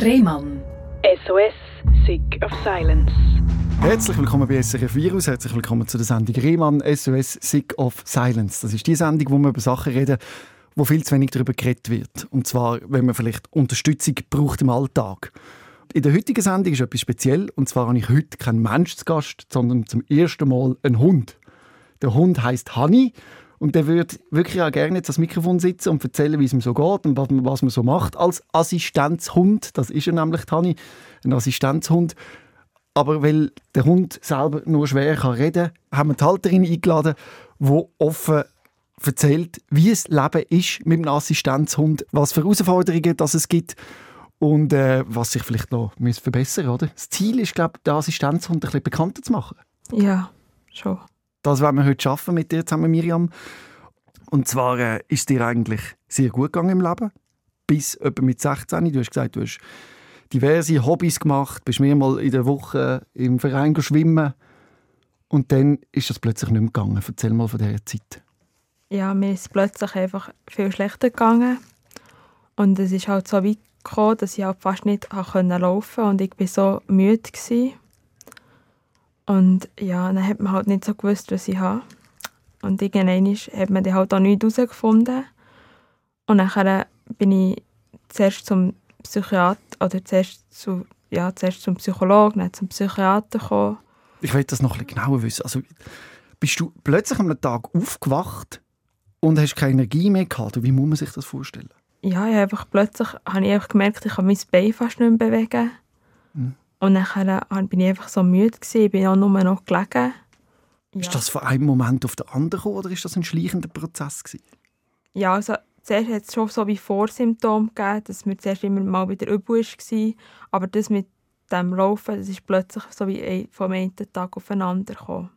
Rehmann. SOS, Sick of Silence. Herzlich willkommen bei SRF Virus, herzlich willkommen zu der Sendung Rehmann, SOS Sick of Silence. Das ist die Sendung, wo wir über Sachen reden, wo viel zu wenig darüber geredet wird. Und zwar, wenn man vielleicht Unterstützung braucht im Alltag. In der heutigen Sendung ist etwas speziell, und zwar habe ich heute keinen Mensch zu Gast, sondern zum ersten Mal einen Hund. Der Hund heißt Honey und der würde wirklich auch gerne jetzt das Mikrofon sitzen und erzählen, wie es ihm so geht und was man, was man so macht als Assistenzhund. Das ist er nämlich, Tani, ein Assistenzhund. Aber weil der Hund selber nur schwer kann reden kann, haben wir die Halterin eingeladen, die offen erzählt, wie es Leben ist mit einem Assistenzhund, was für Herausforderungen das es gibt und äh, was sich vielleicht noch verbessern muss. Das Ziel ist, glaube ich, den Assistenzhund ein bisschen bekannter zu machen. Ja, schon. Das werden wir heute schaffen mit dir zusammen, Miriam. Und zwar äh, ist dir eigentlich sehr gut gegangen im Leben. Bis etwa mit 16. Du hast gesagt, du hast diverse Hobbys gemacht, bist mehrmals in der Woche im Verein schwimmen. Und dann ist das plötzlich nicht mehr gegangen. Erzähl mal von dieser Zeit. Ja, mir ist plötzlich einfach viel schlechter gegangen. Und es ist halt so weit gekommen, dass ich halt fast nicht laufen konnte. Und ich war so müde. Gewesen. Und ja, dann hat man halt nicht so gewusst, was ich habe. Und irgendwann hat man dann halt auch nichts herausgefunden. Und dann bin ich zuerst zum Psychiater, oder zuerst, zu, ja, zuerst zum Psychologen, dann zum Psychiater gekommen. Ich will das noch ein bisschen genauer wissen. Also, bist du plötzlich am Tag aufgewacht und hast keine Energie mehr gehabt? Wie muss man sich das vorstellen? Ja, ich einfach plötzlich habe ich einfach gemerkt, ich kann mein Bein fast nicht mehr bewegen. Und dann bin ich einfach so müde gewesen, ich bin auch nur noch gelegen. Ja. Ist das von einem Moment auf den anderen gekommen, oder ist das ein schleichender Prozess gewesen? Ja, also zuerst hat es schon so wie Vorsymptome gegeben, dass mir zuerst immer mal wieder übel war. Aber das mit dem Laufen, das ist plötzlich so wie vom einen Tag aufeinander gekommen.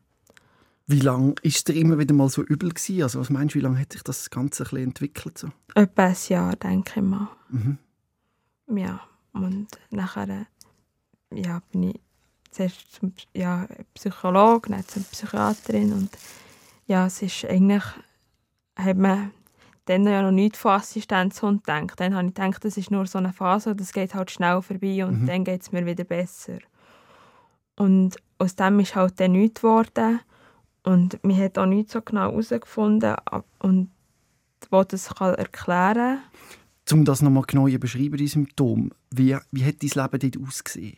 Wie lange ist es dir immer wieder mal so übel gewesen? Also was meinst du, wie lange hat sich das Ganze ein entwickelt? So? Etwa ein Jahr, denke ich mal. Mhm. Ja, und nachher ja, bin ich zuerst zum ja, Psychologen, dann zur Psychiaterin und ja, es ist eigentlich, hat man dann ja noch nicht von Assistenzhund gedacht. Dann habe ich gedacht, das ist nur so eine Phase, das geht halt schnell vorbei und mhm. dann geht es mir wieder besser. Und aus dem ist halt dann nichts geworden und man hat auch nicht so genau herausgefunden und wo das kann erklären Um das nochmal genau zu beschreiben, die Symptome, wie, wie hat dein Leben dort ausgesehen?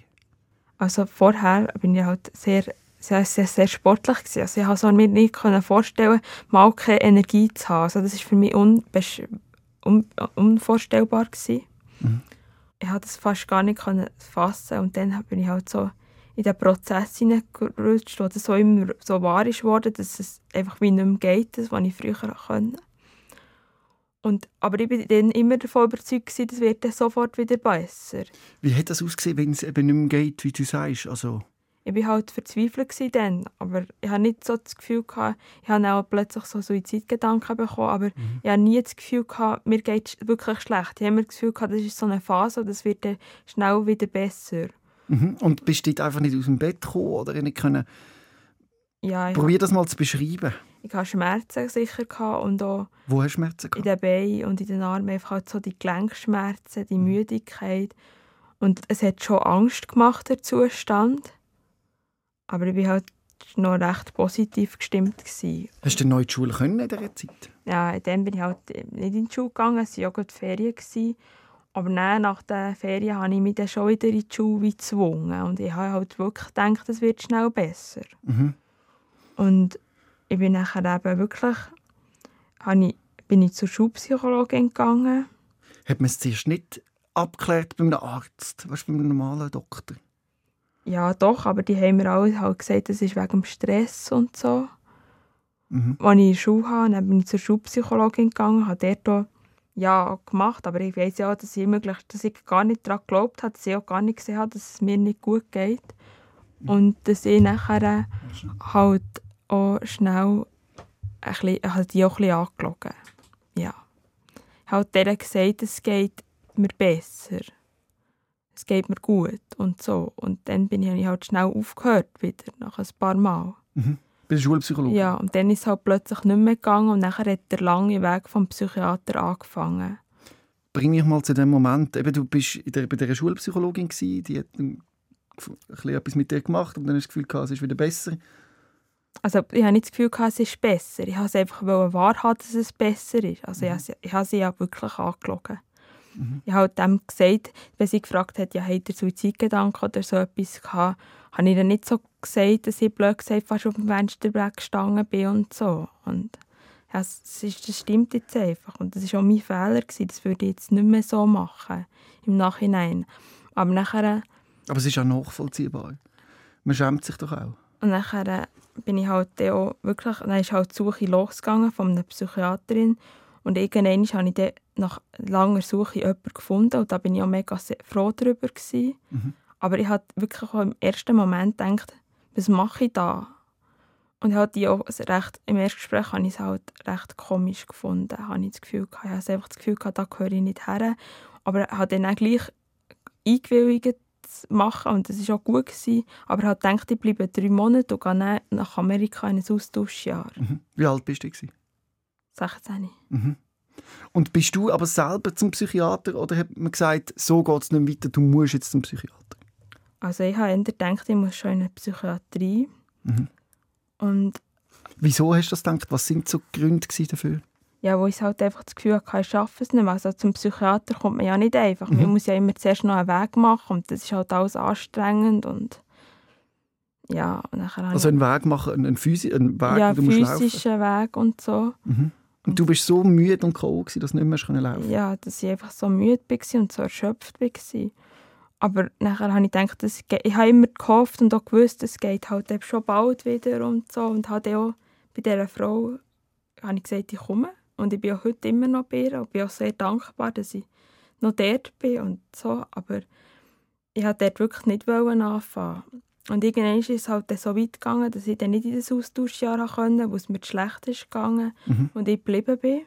Also vorher bin ich halt sehr, sehr, sehr, sehr sportlich gewesen. Also ich konnte mir nicht vorstellen, mal keine Energie zu haben. Also das war für mich un un unvorstellbar gewesen. Mhm. Ich konnte das fast gar nicht fassen und dann bin ich halt so in den Prozess hineingerutscht, wo das so immer so wahr ist worden, dass es einfach wie nicht mehr geht, das, was ich früher konnte. Und, aber ich war dann immer davon überzeugt, dass das wird dann sofort wieder besser. Wie hat das ausgesehen, wenn es eben nicht mehr geht, wie du sagst? Also ich war halt verzweifelt dann, aber ich hatte nicht so das Gefühl, gehabt, ich hatte auch plötzlich so Suizidgedanken bekommen, aber mhm. ich hatte nie das Gefühl, gehabt, mir geht es wirklich schlecht. Ich habe immer das Gefühl, gehabt, das ist so eine Phase und das wird dann schnell wieder besser. Mhm. Und bist du einfach nicht aus dem Bett gekommen oder nicht können... Ja, Probier das mal zu beschreiben. Ich hatte Schmerzen sicher gehabt und auch Wo hast du Schmerzen gehabt? In den Beinen und in den Armen. Einfach halt so die Gelenkschmerzen, die mhm. Müdigkeit. Und es hat schon Angst gemacht, der Zustand. Aber ich war halt noch recht positiv gestimmt. Gewesen. Hast du denn neu in die Schule können in dieser Zeit? Ja, dann bin ich halt nicht in die Schule gegangen. Es waren ja gerade Ferien. Gewesen. Aber dann, nach den Ferien habe ich mich dann schon wieder in die Schule gezwungen. Und ich habe halt wirklich gedacht, es wird schnell besser. Mhm. Und ich bin nachher eben wirklich, ich, bin ich zur Schulpsychologin gegangen. Hat man es zuerst nicht abgeklärt bei einem Arzt, weißt, bei einem normalen Doktor? Ja, doch, aber die haben mir alle halt gesagt, das ist wegen dem Stress und so. Mhm. Als ich in der Schule habe, dann bin ich zur Schulpsychologin gegangen, habe dort ja gemacht, aber ich weiß ja, dass ich, möglich, dass ich gar nicht daran geglaubt habe, dass ich auch gar nicht gesehen habe, dass es mir nicht gut geht. Mhm. Und dass ich nachher halt auch schnell ein bisschen, halt die auch ein bisschen angelogen. Ja. Ich habe halt gesagt, es geht mir besser. Es geht mir gut und so. Und dann bin ich halt schnell aufgehört wieder, nach ein paar Mal. Mhm. Bei der Schulpsychologe? Ja, und dann ist es halt plötzlich nicht mehr gegangen und nachher hat der lange Weg vom Psychiater angefangen. bring mich mal zu dem Moment. Eben, du bist der, bei dieser Schulpsychologin gewesen, die hat ein, ein etwas mit dir gemacht und dann hast du das Gefühl, es ist wieder besser. Also ich habe nicht das Gefühl, es ist besser. Ich habe es einfach wahrhaben, dass es besser ist. Also mhm. ich, ich habe sie ja wirklich angelogen. Mhm. Ich habe dem gesagt, wenn sie gefragt hat, ja, hat er Suizidgedanken oder so etwas gehabt, habe ich dann nicht so gesagt, dass ich blöd gesagt fast auf dem Fensterbrett gestanden bin und so. Und ja, das, ist, das stimmt jetzt einfach. Und das war auch mein Fehler. Gewesen. Das würde ich jetzt nicht mehr so machen, im Nachhinein. Aber nachher... Aber es ist auch nachvollziehbar. Man schämt sich doch auch. Und nachher bin ich halt auch wirklich... Dann ist halt die Suche losgegangen von einer Psychiaterin. Und irgendwann habe ich dann nach langer Suche jemanden gefunden. Und da bin ich auch mega froh darüber. Mhm. Aber ich habe wirklich auch im ersten Moment gedacht, was mache ich da? Und ich habe auch recht, im ersten Gespräch habe ich es halt recht komisch gefunden. Habe ich, das Gefühl, ich habe einfach das Gefühl gehabt, da gehöre ich nicht her. Aber habe dann auch gleich eingewilligt machen und das war auch gut. Gewesen. Aber habe gedacht, ich bleibe drei Monate und gehe nach Amerika in ein Austauschjahr. Mhm. Wie alt bist du? 16. Mhm. Und bist du aber selber zum Psychiater oder hat man gesagt, so geht es nicht weiter, du musst jetzt zum Psychiater? Also ich habe gedacht, ich muss schon in eine Psychiatrie. Mhm. Und Wieso hast du das gedacht? Was sind so die Gründe dafür? Ja, wo ich halt einfach das Gefühl hatte, ich schaffe es nicht mehr. Also zum Psychiater kommt man ja nicht einfach. Mhm. Man muss ja immer zuerst noch einen Weg machen und das ist halt alles anstrengend und ja, und Also einen Weg machen, einen, Physi einen Weg, ja, du physischen Weg und so. Mhm. Und du bist so müde und K.O., dass du nicht mehr laufen Ja, dass ich einfach so müde war und so erschöpft war. Aber nachher habe ich gedacht, das geht, ich habe immer gehofft und auch gewusst, es geht halt eben schon bald wieder und so. Und habe auch bei dieser Frau habe ich gesagt, ich komme. Und ich bin auch heute immer noch bei ihr und bin auch sehr dankbar, dass ich noch dort bin und so. Aber ich wollte dort wirklich nicht anfangen. Und irgendwann ist es halt so weit gegangen, dass ich dann nicht in das Austauschjahr konnte, wo es mir schlecht ist gegangen mhm. und ich geblieben bin.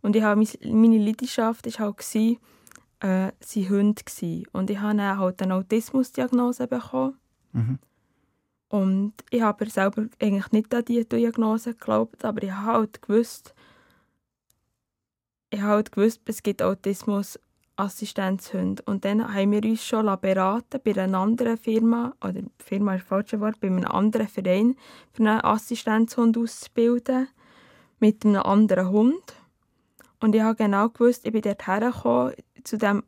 Und ich habe, meine Leidenschaft war halt, gewesen, äh, sein Hund. Gewesen. Und ich habe dann halt eine Autismusdiagnose bekommen. Mhm. Und ich habe selber eigentlich nicht an diese Diagnose geglaubt, aber ich habe halt gewusst, ich habe halt gewusst, es gibt Autismus Assistenzhunde. Und dann haben wir uns schon beraten bei einer anderen Firma, oder Firma ist falsch Wort, bei einem anderen Verein, für einen Assistenzhund auszubilden, mit einem anderen Hund. Und ich habe genau gewusst, ich bin dort hergekommen, zu dem,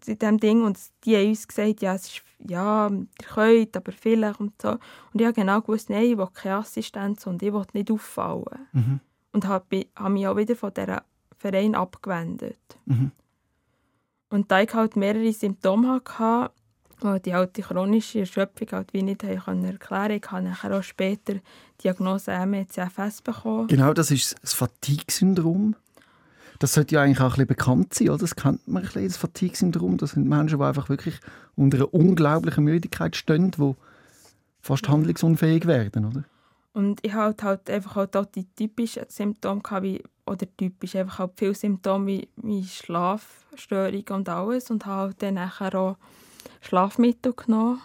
zu dem Ding und die haben uns gesagt, ja, es ist, ja, ihr könnt, aber vielleicht und so. Und ich habe genau gewusst, nein, ich will keine Assistenz und ich will nicht auffallen. Mhm. Und habe, habe mich auch wieder von diesem Verein abgewendet. Mhm. Und da ich halt mehrere Symptome hatte, die die halt die chronische Erschöpfung halt wie nicht erklären konnte, ich habe nachher auch später die Diagnose MECFS bekommen. Genau, das ist das Fatigue-Syndrom. Das sollte ja eigentlich auch ein bisschen bekannt sein, oder? Das kennt man ein bisschen, das Fatigue-Syndrom. Das sind Menschen, die einfach wirklich unter einer unglaublichen Müdigkeit stehen, die fast handlungsunfähig werden, oder? Und ich hatte halt einfach halt auch die typischen Symptome, wie, oder typisch einfach halt viele Symptome wie, wie Schlafstörung und alles und habe halt dann nachher auch Schlafmittel genommen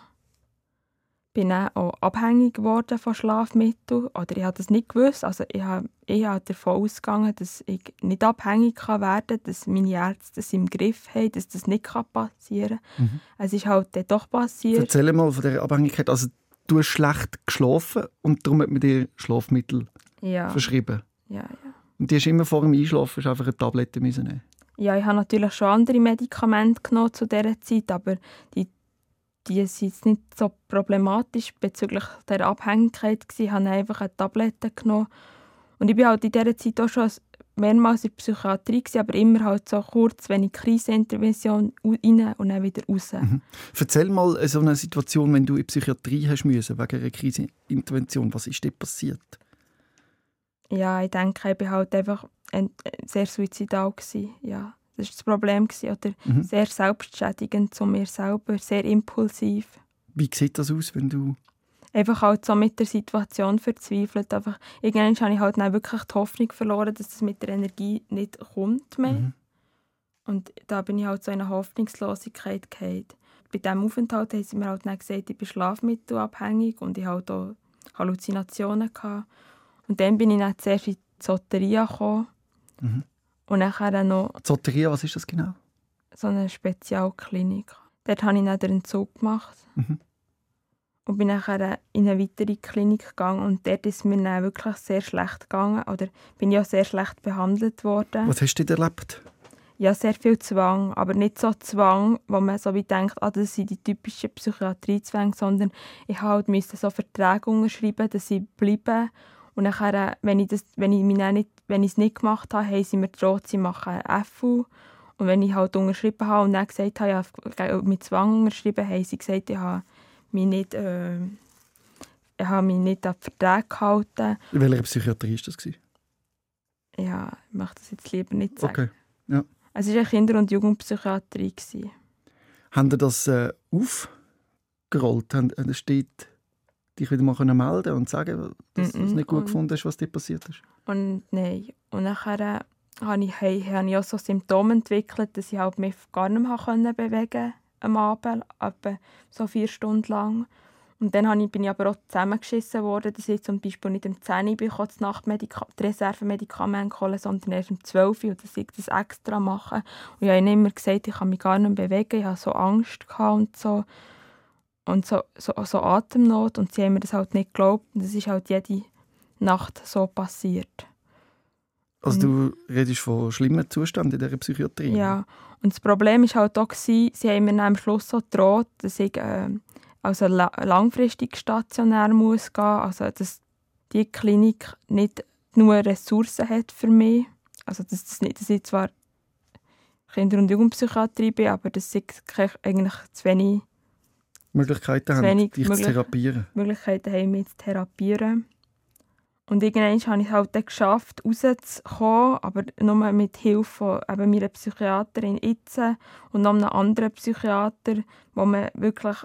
bin auch abhängig geworden von Schlafmitteln. Oder ich habe das nicht gewusst. Also ich habe, ich habe davon ausgegangen, dass ich nicht abhängig werden kann, dass meine Ärzte das im Griff haben, dass das nicht passieren kann. Mhm. Es ist halt dann doch passiert. Erzähl mal von dieser Abhängigkeit. Also du hast schlecht geschlafen und darum hat man dir Schlafmittel ja. verschrieben. Ja, ja. Und die hast immer vor dem Einschlafen einfach eine Tablette nehmen. Ja, ich habe natürlich schon andere Medikamente genommen zu dieser Zeit, aber die die sind nicht so problematisch bezüglich der Abhängigkeit gewesen. Ich habe einfach eine Tablette genommen. Und ich war halt in dieser Zeit auch schon mehrmals in der Psychiatrie, gewesen, aber immer halt so kurz, wenn ich Krisenintervention rein und dann wieder raus. Mhm. Erzähl mal so eine Situation, wenn du in die Psychiatrie hast müssen, wegen einer Krisenintervention. Was ist dort passiert? Ja, ich denke, ich war halt einfach sehr suizidal. Gewesen, ja. Das war das Problem. Oder mhm. sehr selbstschädigend zu mir selber, sehr impulsiv. Wie sieht das aus, wenn du... Einfach halt so mit der Situation verzweifelt. Einfach, irgendwann habe ich halt dann wirklich die Hoffnung verloren, dass das mit der Energie nicht kommt mehr. Mhm. Und da bin ich halt so in eine Hoffnungslosigkeit gefallen. Bei diesem Aufenthalt haben sie mir halt dann gesagt, ich bin schlafmittelabhängig und ich hatte auch Halluzinationen. Gehabt. Und dann bin ich dann zuerst in die Soteria gekommen. Mhm. Und nachher noch... Zotteria, was ist das genau? So eine Spezialklinik. Dort habe ich dann den Entzug gemacht. Mhm. Und bin nachher in eine weitere Klinik gegangen und dort ist mir dann wirklich sehr schlecht gegangen. Oder bin ich auch sehr schlecht behandelt worden. Was hast du denn erlebt? Ja, sehr viel Zwang, aber nicht so Zwang, wo man so wie denkt, ah, das sind die typischen Psychiatriezwänge, sondern ich halt musste so Verträge unterschreiben, dass sie bleiben. Und nachher, wenn ich, das, wenn ich, mich nicht, wenn ich es nicht gemacht habe, haben sie mir gedroht, sie machen FU. Und wenn ich halt unterschrieben habe und dann gesagt habe, ja, mit Zwang unterschrieben, haben sie gesagt, ich habe mich nicht, äh, ich habe mich nicht an Verträge gehalten. In welcher Psychiatrie war das? Ja, ich möchte das jetzt lieber nicht sagen. Okay, ja. Es war eine Kinder- und Jugendpsychiatrie. Haben Sie das äh, aufgerollt? Haben, äh, steht dich wieder mal melden und sagen, dass du es nicht gut und, gefunden hast, was dir passiert ist? Und nein. Und nachher äh, habe ich, habe ich auch so Symptome entwickelt, dass ich halt mich gar nicht mehr bewegen konnte am Abend, etwa so vier Stunden lang. Und dann ich, bin ich aber auch zusammengeschissen worden, dass ich zum Beispiel nicht um 10 Uhr das Nachtmedika die Reservemedikamente holen sondern erst um 12 Uhr, dass ich das extra mache. Und ich habe immer gesagt, ich kann mich gar nicht bewegen, ich hatte so Angst und so. Und so, so, so Atemnot. Und sie haben mir das halt nicht geglaubt. Und das ist halt jede Nacht so passiert. Also du redest von schlimmen Zuständen in dieser Psychiatrie? Ja, und das Problem war halt auch, sie haben mir am Schluss so gedroht, dass ich äh, also langfristig stationär muss gehen, also dass die Klinik nicht nur Ressourcen hat für mich, also dass, das nicht, dass ich zwar Kinder- und Jugendpsychiatrie bin, aber dass ich eigentlich zu wenig Möglichkeiten haben, dich zu therapieren. Möglichkeiten haben, mich zu therapieren. Und irgendwann habe ich es halt dann geschafft, rauszukommen, aber nur mit Hilfe von eben meiner Psychiaterin Itze und noch einem anderen Psychiater, wo man wirklich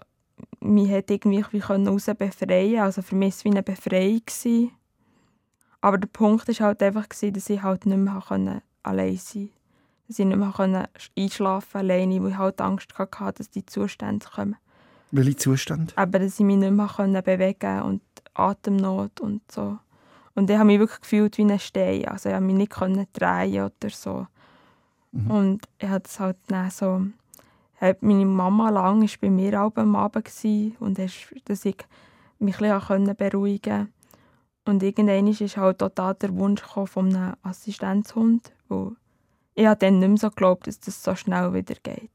mich hat irgendwie raus befreien Also für mich war es wie eine Befreiung. Gewesen. Aber der Punkt war halt einfach, gewesen, dass ich halt nicht mehr allein sein konnte. Dass ich nicht mehr einschlafen konnte alleine, weil ich halt Angst hatte, dass die Zustände kommen. Welche Zustände? Aber dass ich mich nicht mehr bewegen und Atemnot und so. Und ich habe mich wirklich gefühlt wie ein Stein. Also ich konnte mich nicht drehen oder so. Mhm. Und ich hatte es halt dann so... Meine Mama lang war bei mir am Abend und dass ich mich ein bisschen beruhigen konnte. Und irgendwann ist halt total der Wunsch von einem Assistenzhund, wo ich habe dann nicht mehr so geglaubt, dass das so schnell wieder geht.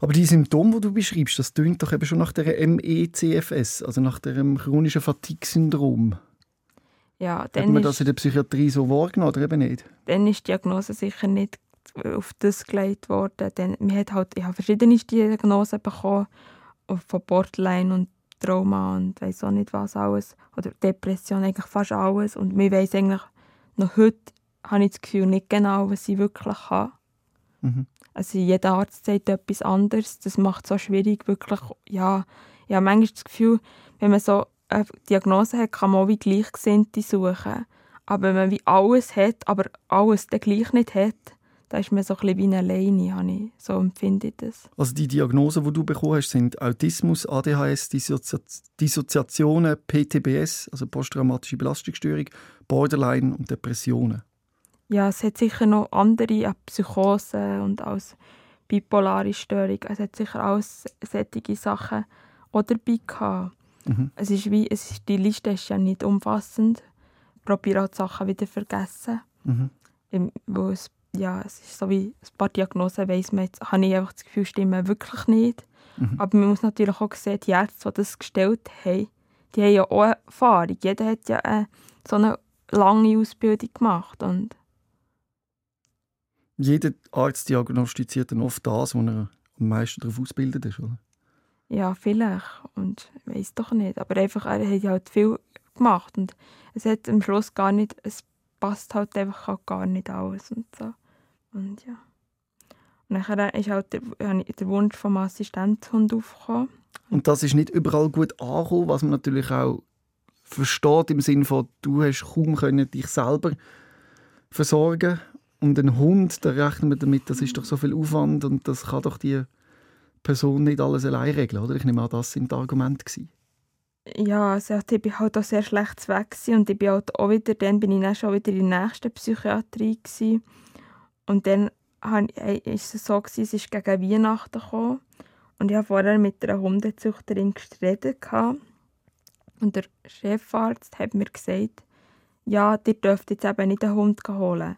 Aber die Symptome, die du beschreibst, das klingt doch eben schon nach der MECFS, also nach dem chronischen Fatigue-Syndrom. Ja, dann Hat man das in der Psychiatrie so wahrgenommen oder eben nicht? Dann ist die Diagnose sicher nicht auf das gelegt worden. Denn wir hat halt, ich habe verschiedene Diagnosen bekommen, von Borderline und Trauma und weiß auch nicht was alles. Oder Depression, eigentlich fast alles. Und wir weiß eigentlich, noch heute habe ich das Gefühl nicht genau, was ich wirklich habe. Mhm. Also jeder Arzt sagt etwas anderes. Das macht es so schwierig, wirklich, ja, ich habe manchmal das Gefühl, wenn man so eine Diagnose hat, kann man auch wie Gleichgesinnte suchen. Aber wenn man wie alles hat, aber alles dann gleich nicht hat, da ist man so ein bisschen wie alleine, habe ich, so empfinde ich das. Also die Diagnosen, die du bekommen hast, sind Autismus, ADHS, Dissozi Dissoziationen, PTBS, also posttraumatische Belastungsstörung, Borderline und Depressionen. Ja, es hat sicher noch andere Psychosen und als bipolare Störung. Es hat sicher auch solche Sachen auch dabei gehabt. Mhm. Es ist wie, es ist, die Liste ist ja nicht umfassend. Ich probiere auch die Sachen wieder vergessen. Mhm. Es, ja, es ist so wie ein paar Diagnosen weiss man jetzt, habe ich einfach das Gefühl, stimmen wirklich nicht. Mhm. Aber man muss natürlich auch sehen, die Ärzte, die das gestellt haben, die haben ja auch Erfahrung. Jeder hat ja äh, so eine lange Ausbildung gemacht. Und Jeder Arzt diagnostiziert dann oft das, wo er am meisten darauf ausgebildet ist, oder? Ja, vielleicht. Und ich weiß doch nicht. Aber einfach, er hat halt viel gemacht. Und es hat am Schluss gar nicht, es passt halt einfach auch gar nicht alles und so. Und ja. Und dann ist halt der, der Wunsch vom Assistenzhund aufgekommen. Und das ist nicht überall gut angekommen, was man natürlich auch versteht im Sinne von, du hast kaum können dich selber versorgen und ein Hund, da rechnen wir damit, das ist doch so viel Aufwand und das kann doch die Person nicht alles allein regeln, oder? Ich nehme an, das sind die Argumente. Gewesen. Ja, also ich war halt auch sehr schlecht weg und ich bin halt auch wieder, dann bin ich dann schon wieder in der nächsten Psychiatrie gewesen. Und dann war es so, gewesen, es ist gegen Weihnachten gekommen und ich habe vorher mit einer Hundezüchterin geredet. Und der Chefarzt hat mir gesagt, ja, ihr dürft jetzt eben nicht einen Hund holen.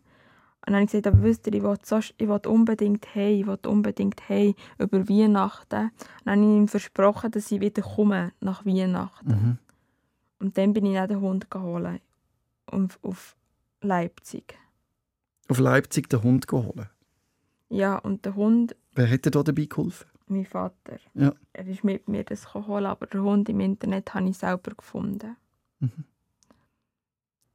Und dann habe ich gesagt, aber wisst ihr, ich will, so, ich will unbedingt heim, ich will unbedingt heim über Weihnachten. Und dann habe ich ihm versprochen, dass ich wieder komme nach Weihnachten. Mhm. Und dann bin ich dann den Hund geholt. Auf, auf Leipzig. Auf Leipzig den Hund geholt? Ja, und der Hund... Wer hat dir da dabei geholfen? Mein Vater. Ja. Er ist mit mir das holen, aber den Hund im Internet habe ich selber gefunden. Mhm.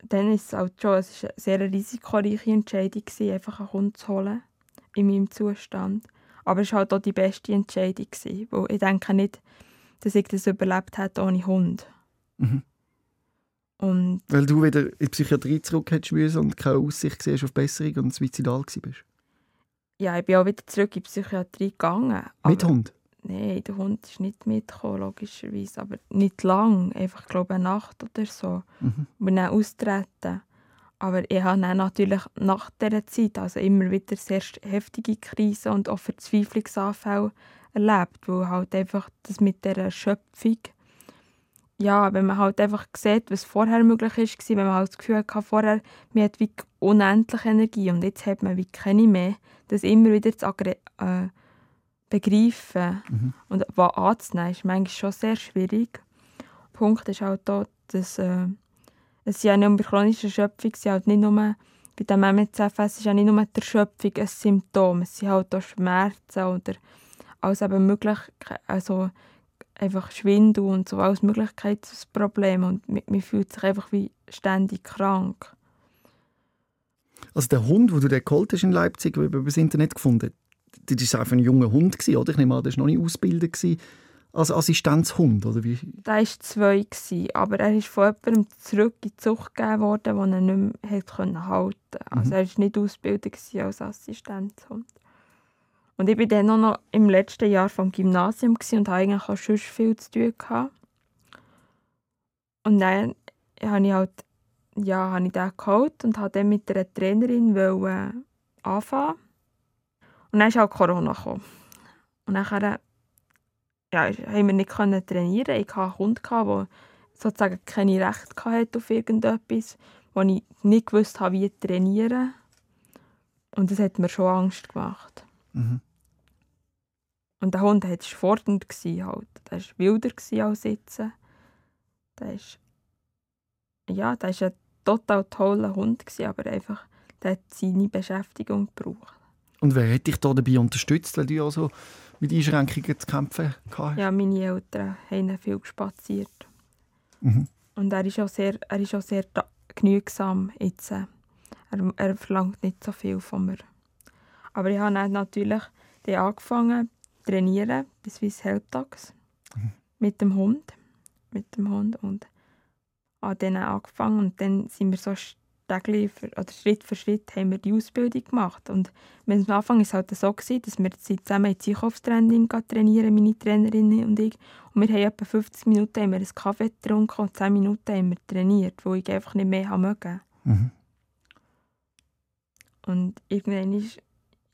Dann ist es halt schon es ist eine sehr risikoreiche Entscheidung, gewesen, einfach einen Hund zu holen, in meinem Zustand. Aber es war halt auch die beste Entscheidung, gewesen, weil ich denke nicht, dass ich das überlebt hätte ohne Hund. Mhm. Und Weil du wieder in die Psychiatrie zurück hättest und keine Aussicht siehst auf Besserung und suizidal bist. Ja, ich bin auch wieder zurück in die Psychiatrie gegangen. Mit Hund? Nein, der Hund ist nicht mitgekommen, logischerweise. Aber nicht lang, einfach, glaube eine Nacht oder so. Mhm. Ich bin dann austreten. Aber ich habe dann natürlich nach dieser Zeit also immer wieder sehr heftige Krisen und auch Verzweiflungsanfälle erlebt, weil halt einfach das mit der Erschöpfung ja, wenn man halt einfach sieht, was vorher möglich ist, wenn man halt das Gefühl hatte, vorher, man hat wie unendlich Energie und jetzt hat man wie keine mehr, das immer wieder zu äh, begreifen mhm. und was anzunehmen, ist manchmal schon sehr schwierig. Der Punkt ist halt auch, dass äh, es ja nicht um die chronische Erschöpfung, es halt nicht nur bei dem MCFS ist ja nicht nur die Erschöpfung ein Symptom, es sind halt auch Schmerzen oder alles eben möglich, also einfach Schwindel und so als Möglichkeitsproblem und man fühlt sich einfach wie ständig krank. Also der Hund, den du dir geholt hast in Leipzig, über das Internet gefunden das war einfach ein junger Hund, oder? Ich nehme an, der war noch nicht ausgebildet als Assistenzhund, oder wie? Der war zwei, aber er ist von jemandem zurück in die Zucht gegeben worden, den er nicht mehr halten konnte. Also mhm. er war nicht ausgebildet als Assistenzhund. Und ich war dann noch im letzten Jahr vom Gymnasium und hatte eigentlich auch schon viel zu tun. Gehabt. Und dann habe ich halt, ja, habe ich den geholt und wollte dann mit einer Trainerin anfangen. Und dann ist halt Corona gekommen. Und dann ja, haben wir nicht trainieren. Ich hatte einen Hund, der sozusagen keine Rechte hatte auf irgendetwas, wo ich nicht gewusst habe, wie trainieren. Und das hat mir schon Angst gemacht. Mhm. Und der Hund war fordernd. Halt. Der war wilder als sitzen. Der ist, ja, der war ein total toller Hund, aber einfach, der hat seine Beschäftigung gebraucht. Und wer hat dich da dabei unterstützt, weil du also mit Einschränkungen zu kämpfen hattest? Ja, meine Eltern haben viel gespaziert. Mhm. Und er ist auch sehr, er ist auch sehr genügsam jetzt. Er, er verlangt nicht so viel von mir. Aber ich habe natürlich angefangen trainieren, bei Swiss Health Dogs, mhm. mit dem Hund. Mit dem Hund und habe dann angefangen und dann sind wir so Stegli oder Schritt für Schritt haben wir die Ausbildung gemacht. Und am Anfang war es halt so, gewesen, dass wir zusammen ins Einkaufstraining trainieren, meine Trainerin und ich. Und wir haben etwa 50 Minuten haben wir einen Kaffee getrunken und 10 Minuten haben wir trainiert, wo ich einfach nicht mehr mögen. Mhm. Und irgendwann ist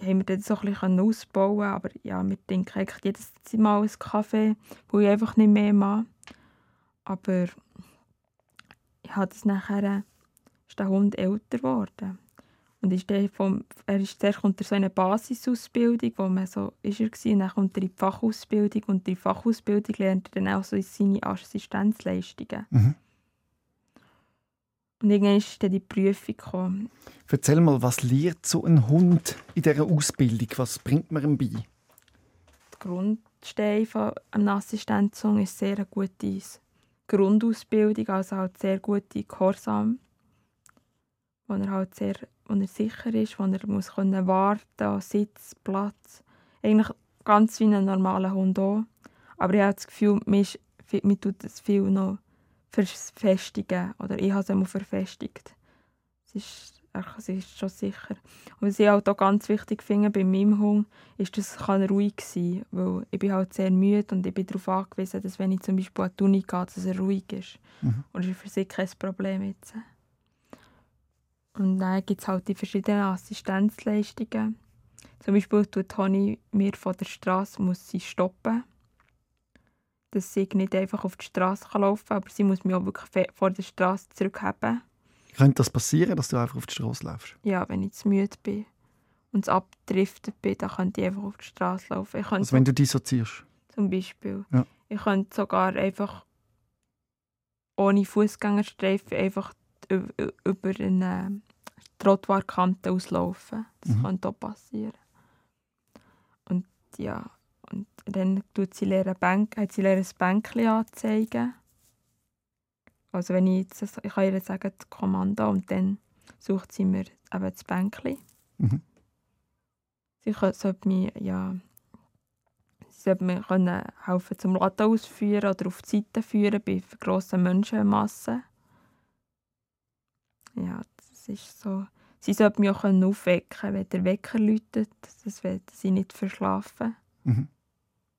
haben wir das so ein bisschen ausbauen aber ja, wir trinken eigentlich jedes Mal einen Kaffee, wo ich einfach nicht mehr mache. Aber ich habe das nachher, ist der Hund älter geworden. Und ist der vom, er ist zuerst unter so eine Basisausbildung, wo man so ist er gewesen, und dann kommt er in die Fachausbildung und in die Fachausbildung lernt er dann auch so seine Assistenzleistungen. Mhm. Und irgendwann ist dann die Prüfung gekommen. Erzähl mal, was lernt so ein Hund in dieser Ausbildung? Was bringt man ihm bei? Der Grundstein von einem Assistenzsong ist sehr eine gute Grundausbildung, also halt sehr gute Gehorsam, wo er halt sehr wo er sicher ist, wo er muss können warten, Sitz, Platz. Eigentlich ganz wie ein normaler Hund auch. Aber ich habe das Gefühl, mir, mir tut es viel noch verfestigen. Oder ich habe es einmal verfestigt. Es ist, es ist schon sicher. Und was ich halt auch ganz wichtig finde bei meinem Hund, ist, dass es ruhig sein kann. Weil ich bin halt sehr müde und ich bin darauf angewiesen, dass wenn ich zum Beispiel an die Uni gehe, dass er ruhig ist. Mhm. Und das ist für sie kein Problem jetzt. Und dann gibt es halt die verschiedenen Assistenzleistungen. Zum Beispiel tut Toni mir von der Straße muss sie stoppen. Dass sie nicht einfach auf die Straße laufen kann, aber sie muss mich auch wirklich vor der Straße zurückhaben. Könnte das passieren, dass du einfach auf die Straße läufst? Ja, wenn ich zu müde bin und es abdriftet bin, dann könnte ich einfach auf die Straße laufen. Ich also wenn du dissoziierst? Zum Beispiel. Ja. Ich könnte sogar einfach ohne Fußgängerstreifen einfach über eine Trottoirkante auslaufen. Das mhm. könnte auch passieren. Und ja, und dann tut sie leere Bank, hat sie leere Bänkchen anzeigen. Also wenn ich jetzt, ich kann ihr sagen, das Kommando, und dann sucht sie mir eben das Bänkchen. Mhm. Sie sollte mir, ja, sie sollte mir können helfen zum Laden ausführen oder auf die Seite führen bei grossen Menschenmassen. Ja, ist so. Sie sollte mich auch aufwecken wenn der Wecker läutet, dass sie nicht verschlafen. Mhm.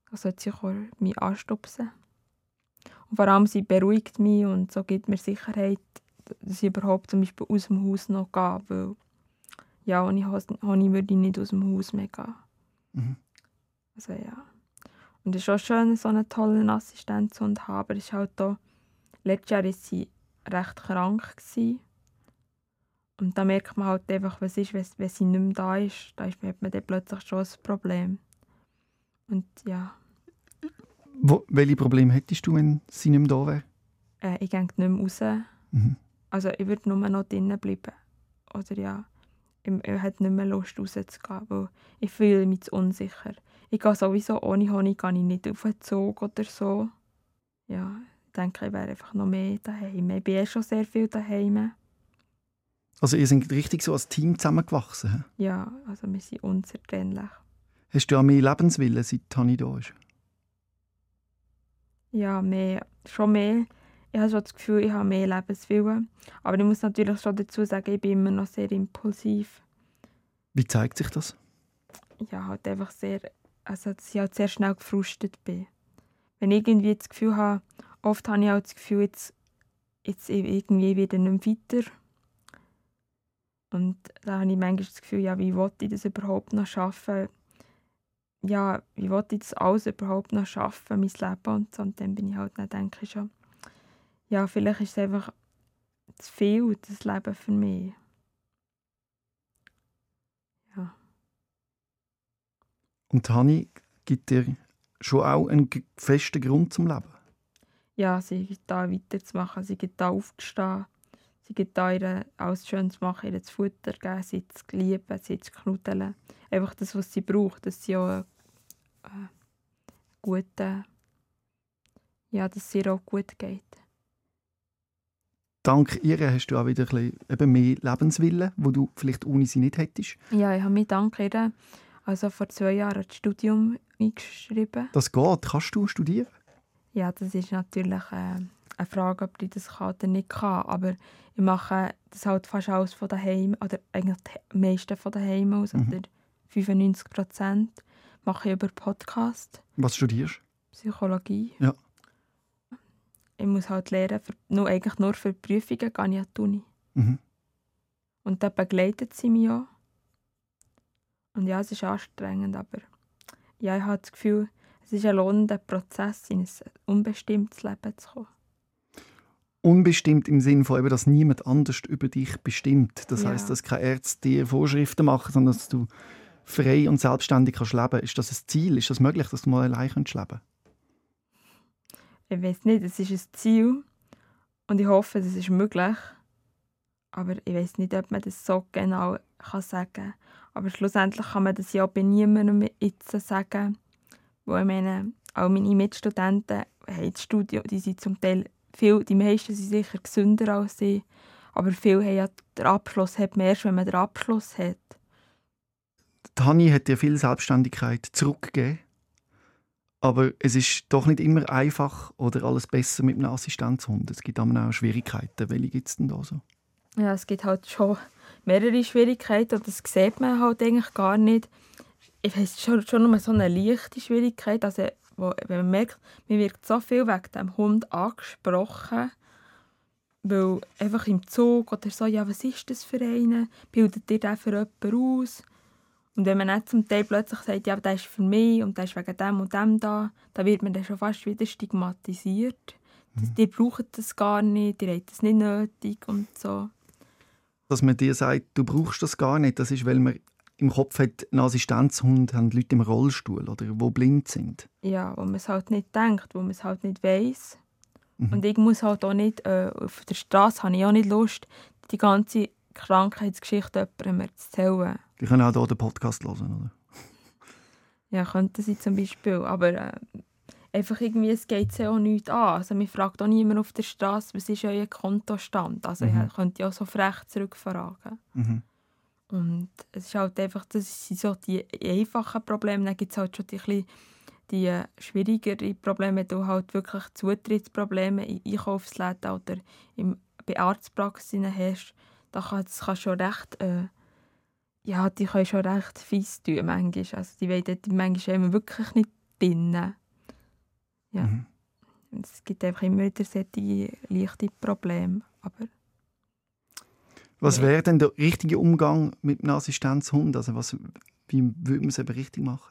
Dann sollte sie auch mich anstupsen. Und vor allem, sie beruhigt mich und so gibt mir Sicherheit, dass ich überhaupt zum Beispiel aus dem Haus noch gehe, weil ja, ohne Honey würde ich nicht aus dem Haus mehr gehen. Mhm. Also ja. Und es ist auch schön, so einen tollen Assistenten zu haben, aber es ist halt auch, letztes Jahr war sie recht krank. Gewesen. Und da merkt man halt einfach, was ist, wenn, wenn sie nicht mehr da ist. Da hat man dann plötzlich schon ein Problem. Und ja. Wo, welche Probleme hättest du, wenn sie nicht mehr da wäre? Äh, ich gehe nicht mehr raus. Mhm. Also ich würde nur noch drinnen bleiben. Oder ja, ich, ich hätte nicht mehr Lust rauszugehen, weil ich fühle mich zu unsicher. Ich gehe sowieso ohne Honig gehe ich nicht auf den Zug oder so. Ja, ich denke, ich wäre einfach noch mehr daheim. Ich bin eh schon sehr viel daheim. Also ihr seid richtig so als Team zusammengewachsen? Ja, also wir sind unzertrennlich. Hast du auch mehr Lebenswillen, seit Tani da ist? Ja, mehr, schon mehr. Ich habe schon das Gefühl, ich habe mehr Lebenswillen. Aber ich muss natürlich schon dazu sagen, ich bin immer noch sehr impulsiv. Wie zeigt sich das? Ja, halt einfach sehr, also dass ich halt sehr schnell gefrustet bin. Wenn ich irgendwie das Gefühl habe, oft habe ich auch das Gefühl, jetzt, jetzt irgendwie wieder nicht weiter und da habe ich manchmal das Gefühl, ja, wie wollte ich das überhaupt noch schaffen? Ja, wie wollte ich das alles überhaupt noch schaffen, mein Leben und so. Und dann bin ich halt, dann denke ich schon, ja, vielleicht ist es einfach zu viel, das Leben für mich. Ja. Und Hani gibt dir schon auch einen festen Grund zum Leben? Ja, sie da weiterzumachen, sie da aufzustehen Gibt ihr alles schön zu machen, ihr zu Futter geben, sie zu lieben, sie zu knuddeln. Einfach das, was sie braucht, dass sie auch äh, gute, ja, dass es ihr auch gut geht. Dank ihr hast du auch wieder ein bisschen mehr Lebenswillen, wo du vielleicht ohne sie nicht hättest. Ja, ich habe mich dank ihr also vor zwei Jahren das Studium eingeschrieben. Das geht. Kannst du studieren? Ja, das ist natürlich äh, eine Frage, ob ich das kann oder nicht kann. Aber ich mache das halt fast alles von daheim, oder eigentlich die meisten von daheim aus, mhm. oder 95 Prozent mache ich über Podcast. Was studierst du? Psychologie. Ja. Ich muss halt lernen, für, nur, eigentlich nur für Prüfungen gehe ich an die Uni. Mhm. Und da begleitet sie mich auch. Und ja, es ist anstrengend, aber ja, ich habe das Gefühl, es ist ein lohnender Prozess, in ein unbestimmtes Leben zu kommen unbestimmt im Sinne von, eben, dass niemand anders über dich bestimmt. Das ja. heißt, dass keine Ärzte dir Vorschriften machen, sondern dass du frei und selbstständig kannst leben. Ist das ein Ziel? Ist das möglich, dass du mal allein kannst leben? Ich weiß nicht. Es ist ein Ziel und ich hoffe, das ist möglich. Aber ich weiß nicht, ob man das so genau kann sagen kann. Aber schlussendlich kann man das ja bei niemandem jetzt sagen. Wo ich meine, auch meine Mitstudenten haben das Studium, die sind zum Teil viel, die meisten sind sicher gesünder als ich, aber viele haben ja den Abschluss hat man erst, wenn man den Abschluss hat. Hanni hat dir viel Selbstständigkeit zurückgegeben. Aber es ist doch nicht immer einfach oder alles besser mit einem Assistenzhund. Es gibt auch Schwierigkeiten. Welche gibt es denn da so? Ja, es gibt halt schon mehrere Schwierigkeiten und das sieht man halt eigentlich gar nicht. Ich weiß schon, schon nur so eine leichte Schwierigkeit. Also wo, wenn man merkt, man wird so viel wegen dem Hund angesprochen Weil einfach im Zug oder so, ja, was ist das für einen? Bildet ihr den für jemanden aus? Und wenn man nicht zum Teil plötzlich sagt, ja, der ist für mich und der ist wegen dem und dem da, dann wird man dann schon fast wieder stigmatisiert. Mhm. Die brauchen das gar nicht, die haben das nicht nötig und so. Dass man dir sagt, du brauchst das gar nicht, das ist, weil man im Kopf hat, einen Assistenzhund haben Leute im Rollstuhl oder wo blind sind. Ja, wo man es halt nicht denkt, wo man es halt nicht weiß. Mhm. Und ich muss halt auch nicht, äh, auf der Straße habe ich auch nicht Lust, die ganze Krankheitsgeschichte jemandem zu erzählen. Die können auch hier den Podcast hören, oder? ja, könnten sie zum Beispiel. Aber äh, einfach irgendwie, es geht ja auch nichts an. Also, man fragt auch niemand auf der Straße, was ist euer Kontostand? Also, mhm. ich könnte ja auch so frech zurückfragen. Mhm. Und es ist halt einfach, das sind so die einfachen Probleme. Dann gibt es halt schon die, die äh, schwierigeren Probleme, wenn du halt wirklich Zutrittsprobleme in Einkaufsläden oder im, bei Arztpraxen hast. Da kann, das kann schon recht, äh, ja, die können schon recht fies tun manchmal. Also die wollen dort manchmal wirklich nicht drinnen. Ja. Mhm. Es gibt einfach immer wieder solche leichte Probleme, aber was wäre denn der richtige Umgang mit einem Assistenzhund? Also was, wie würde man es eben richtig machen?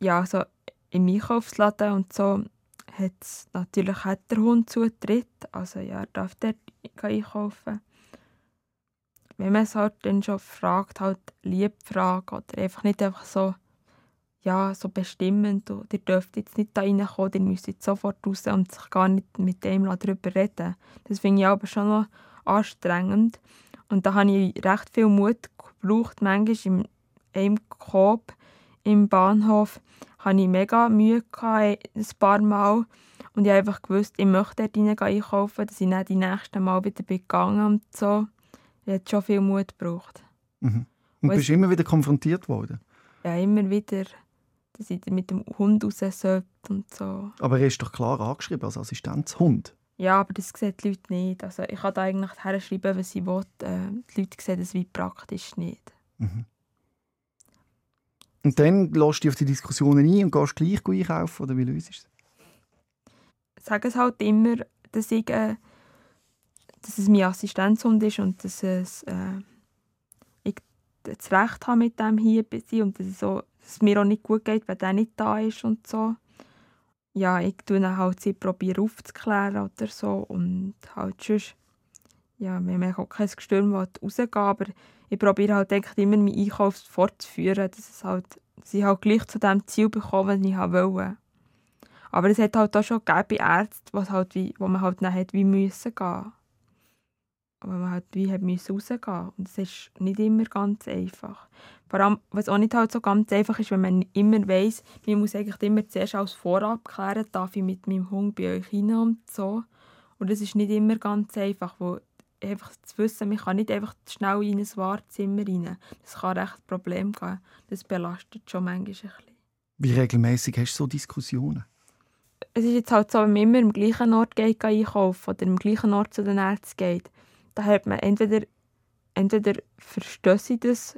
Ja, also im Einkaufsladen und so hat natürlich hat der Hund Zutritt. Also ja, er darf dort einkaufen. Wenn man es halt dann schon fragt, halt lieb fragen oder einfach nicht einfach so, ja, so bestimmend, ihr dürft jetzt nicht da reinkommen, ihr müsst jetzt sofort raus und sich gar nicht mit dem darüber reden. Das finde ich aber schon noch anstrengend. Und da habe ich recht viel Mut gebraucht. Manchmal im, Coop, im Bahnhof, hatte ich mega Mühe, gehabt, ein paar Mal. Und ich einfach gewusst, ich möchte dort rein einkaufen, dass ich dann die nächsten Mal wieder gegangen und so. Ich habe schon viel Mut gebraucht. Mhm. Und, und bist du immer wieder konfrontiert worden? Ja, immer wieder, dass ich mit dem Hund raus sollte und so. Aber er ist doch klar angeschrieben als Assistenzhund. Ja, aber das sehen die Leute nicht. Also ich kann da eigentlich herschreiben, was ich will. Äh, die Leute sehen das wie praktisch nicht. Mhm. Und dann lässt du dich auf die Diskussionen ein und gehst gleich einkaufen, oder wie löst du es? Ich sage es halt immer, dass, ich, äh, dass es mein Assistenzhund ist und dass es, äh, ich das Recht habe, mit dem hier zu sein und dass es, so, dass es mir auch nicht gut geht, wenn der nicht da ist und so ja, ich dann halt sie probiere aufzuklären oder so und halt sonst, ja, wir haben auch kein Gestürm, das rausgehen aber ich probiere halt eigentlich immer meinen Einkauf fortzuführen, dass, es halt, dass ich halt gleich zu dem Ziel bekomme, das ich wollte. Aber es hat halt auch schon gegeben bei Ärzten, was halt wie, wo man halt dann hat wie müssen gehen. Aber man halt wie hat müssen rausgehen. Und es ist nicht immer ganz einfach. Vor allem, was auch nicht halt so ganz einfach ist, wenn man immer weiss, man muss eigentlich immer zuerst als Vorab klären, darf ich mit meinem Hund bei euch rein und so. Und das ist nicht immer ganz einfach, wo einfach zu wissen, man kann nicht einfach schnell in ein Wartezimmer rein. Das kann recht ein Problem geben. Das belastet schon manchmal ein bisschen. Wie regelmäßig hast du so Diskussionen? Es ist jetzt halt so, wenn man immer im gleichen Ort geht, einkaufen oder im gleichen Ort zu den Ärzten geht, da hat man entweder, entweder verstehen sie das